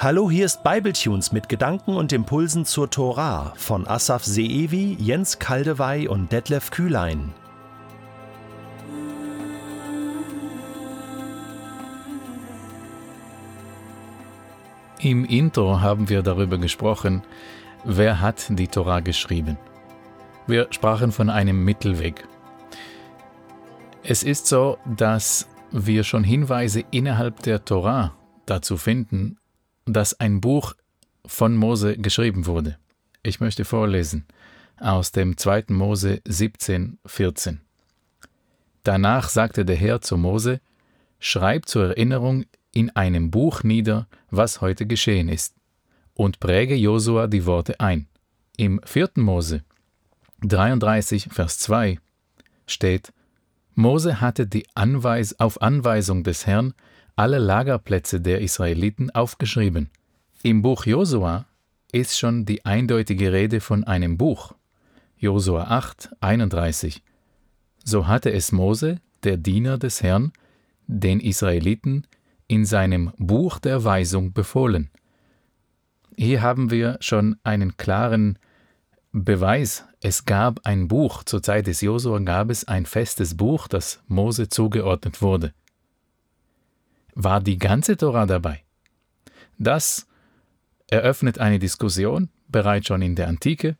Hallo, hier ist Bibletunes mit Gedanken und Impulsen zur Tora von Asaf Seevi, Jens Kaldewey und Detlef Kühlein. Im Intro haben wir darüber gesprochen, wer hat die Tora geschrieben. Wir sprachen von einem Mittelweg. Es ist so, dass wir schon Hinweise innerhalb der Tora dazu finden, dass ein Buch von Mose geschrieben wurde. Ich möchte vorlesen aus dem 2. Mose 17, 14. Danach sagte der Herr zu Mose, Schreib zur Erinnerung in einem Buch nieder, was heute geschehen ist, und präge Josua die Worte ein. Im 4. Mose 33, Vers 2 steht, Mose hatte die Anweis auf Anweisung des Herrn alle Lagerplätze der Israeliten aufgeschrieben. Im Buch Josua ist schon die eindeutige Rede von einem Buch. Josua 8, 31. So hatte es Mose, der Diener des Herrn, den Israeliten in seinem Buch der Weisung befohlen. Hier haben wir schon einen klaren Beweis. Es gab ein Buch, zur Zeit des Josua gab es ein festes Buch, das Mose zugeordnet wurde war die ganze Tora dabei. Das eröffnet eine Diskussion, bereits schon in der Antike.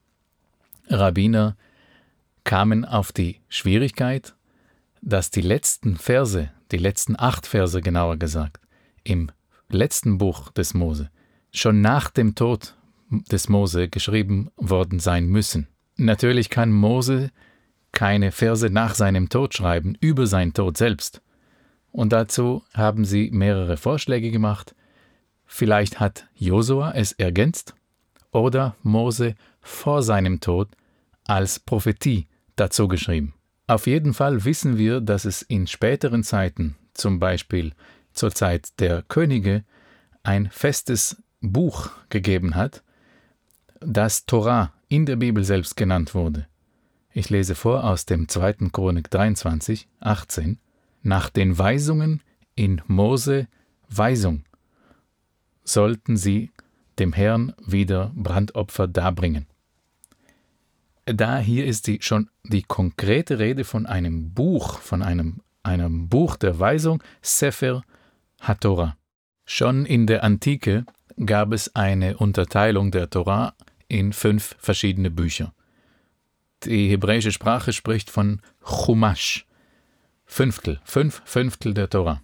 Rabbiner kamen auf die Schwierigkeit, dass die letzten Verse, die letzten acht Verse genauer gesagt, im letzten Buch des Mose, schon nach dem Tod des Mose geschrieben worden sein müssen. Natürlich kann Mose keine Verse nach seinem Tod schreiben, über seinen Tod selbst. Und dazu haben sie mehrere Vorschläge gemacht. Vielleicht hat Josua es ergänzt oder Mose vor seinem Tod als Prophetie dazu geschrieben. Auf jeden Fall wissen wir, dass es in späteren Zeiten, zum Beispiel zur Zeit der Könige, ein festes Buch gegeben hat, das Torah in der Bibel selbst genannt wurde. Ich lese vor aus dem 2. Chronik 23, 18 nach den Weisungen in Mose Weisung sollten sie dem Herrn wieder Brandopfer darbringen. Da hier ist die, schon die konkrete Rede von einem Buch, von einem, einem Buch der Weisung, Sefer HaTorah. Schon in der Antike gab es eine Unterteilung der Torah in fünf verschiedene Bücher. Die hebräische Sprache spricht von Chumash, Fünftel, fünf Fünftel der Tora.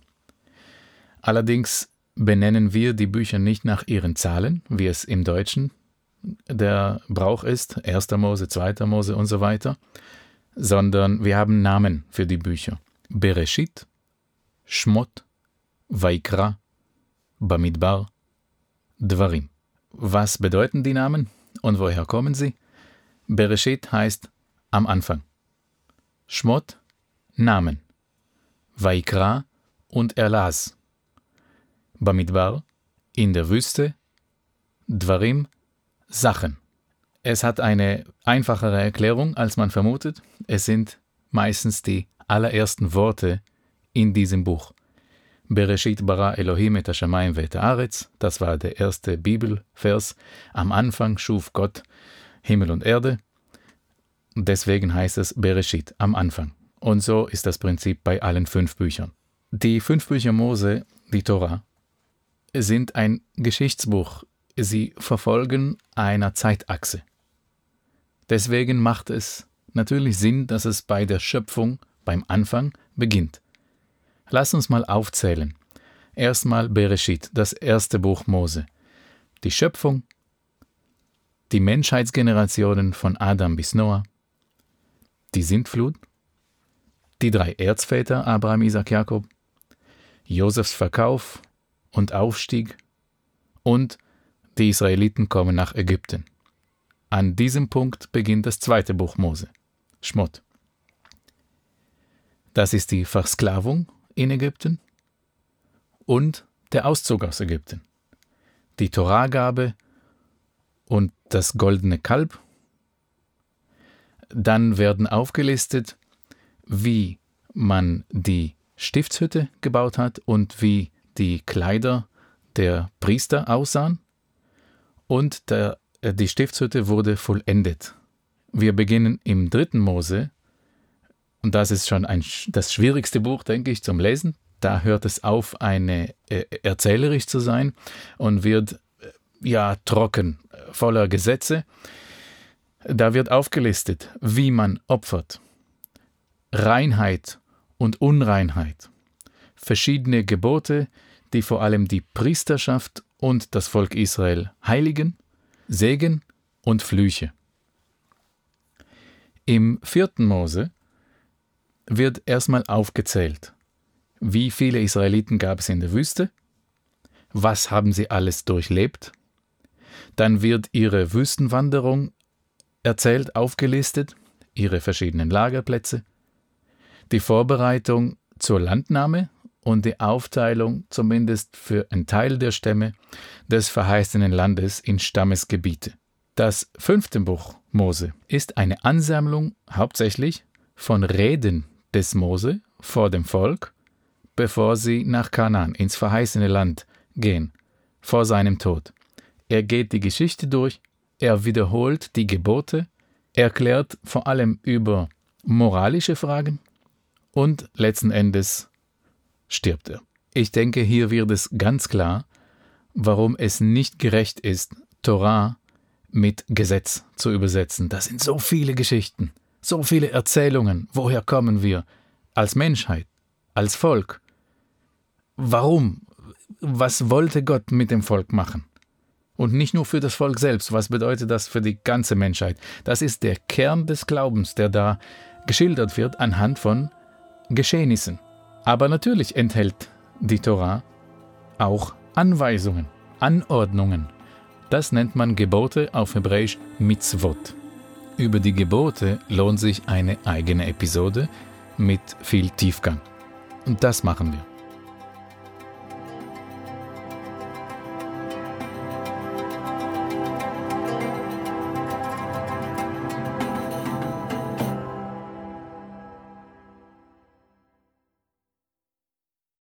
Allerdings benennen wir die Bücher nicht nach ihren Zahlen, wie es im Deutschen der Brauch ist, 1. Mose, 2. Mose und so weiter, sondern wir haben Namen für die Bücher. Bereshit, Shmot, Vaikra, Bamidbar, Dvarim. Was bedeuten die Namen und woher kommen sie? Bereshit heißt am Anfang. Shmot, Namen. Vaikra und er las. Bamidbar, in der Wüste, Dvarim, Sachen. Es hat eine einfachere Erklärung, als man vermutet. Es sind meistens die allerersten Worte in diesem Buch. Bereshit bara Elohim et Hashamayim et Haaretz, das war der erste Bibelvers. Am Anfang schuf Gott Himmel und Erde. Deswegen heißt es Bereshit, am Anfang. Und so ist das Prinzip bei allen fünf Büchern. Die fünf Bücher Mose, die Tora, sind ein Geschichtsbuch. Sie verfolgen einer Zeitachse. Deswegen macht es natürlich Sinn, dass es bei der Schöpfung, beim Anfang, beginnt. Lass uns mal aufzählen. Erstmal Bereshit, das erste Buch Mose. Die Schöpfung, die Menschheitsgenerationen von Adam bis Noah, die Sintflut, die drei Erzväter Abraham, Isaac, Jakob, Josefs Verkauf und Aufstieg und die Israeliten kommen nach Ägypten. An diesem Punkt beginnt das zweite Buch Mose, Schmott. Das ist die Versklavung in Ägypten und der Auszug aus Ägypten, die Torahgabe und das goldene Kalb. Dann werden aufgelistet wie man die Stiftshütte gebaut hat und wie die Kleider der Priester aussahen und der, äh, die Stiftshütte wurde vollendet. Wir beginnen im dritten Mose und das ist schon ein, das schwierigste Buch, denke ich, zum Lesen. Da hört es auf, eine äh, erzählerisch zu sein und wird äh, ja trocken, voller Gesetze. Da wird aufgelistet, wie man opfert, Reinheit und Unreinheit, verschiedene Gebote, die vor allem die Priesterschaft und das Volk Israel heiligen, Segen und Flüche. Im vierten Mose wird erstmal aufgezählt, wie viele Israeliten gab es in der Wüste, was haben sie alles durchlebt, dann wird ihre Wüstenwanderung erzählt, aufgelistet, ihre verschiedenen Lagerplätze, die Vorbereitung zur Landnahme und die Aufteilung zumindest für einen Teil der Stämme des verheißenen Landes in Stammesgebiete. Das fünfte Buch Mose ist eine Ansammlung hauptsächlich von Reden des Mose vor dem Volk, bevor sie nach Kanaan ins verheißene Land gehen, vor seinem Tod. Er geht die Geschichte durch, er wiederholt die Gebote, erklärt vor allem über moralische Fragen und letzten Endes stirbt er. Ich denke, hier wird es ganz klar, warum es nicht gerecht ist, Torah mit Gesetz zu übersetzen. Das sind so viele Geschichten, so viele Erzählungen. Woher kommen wir als Menschheit, als Volk? Warum? Was wollte Gott mit dem Volk machen? Und nicht nur für das Volk selbst. Was bedeutet das für die ganze Menschheit? Das ist der Kern des Glaubens, der da geschildert wird anhand von Geschehnissen. Aber natürlich enthält die Torah auch Anweisungen, Anordnungen. Das nennt man Gebote auf Hebräisch Mitzvot. Über die Gebote lohnt sich eine eigene Episode mit viel Tiefgang. Und das machen wir.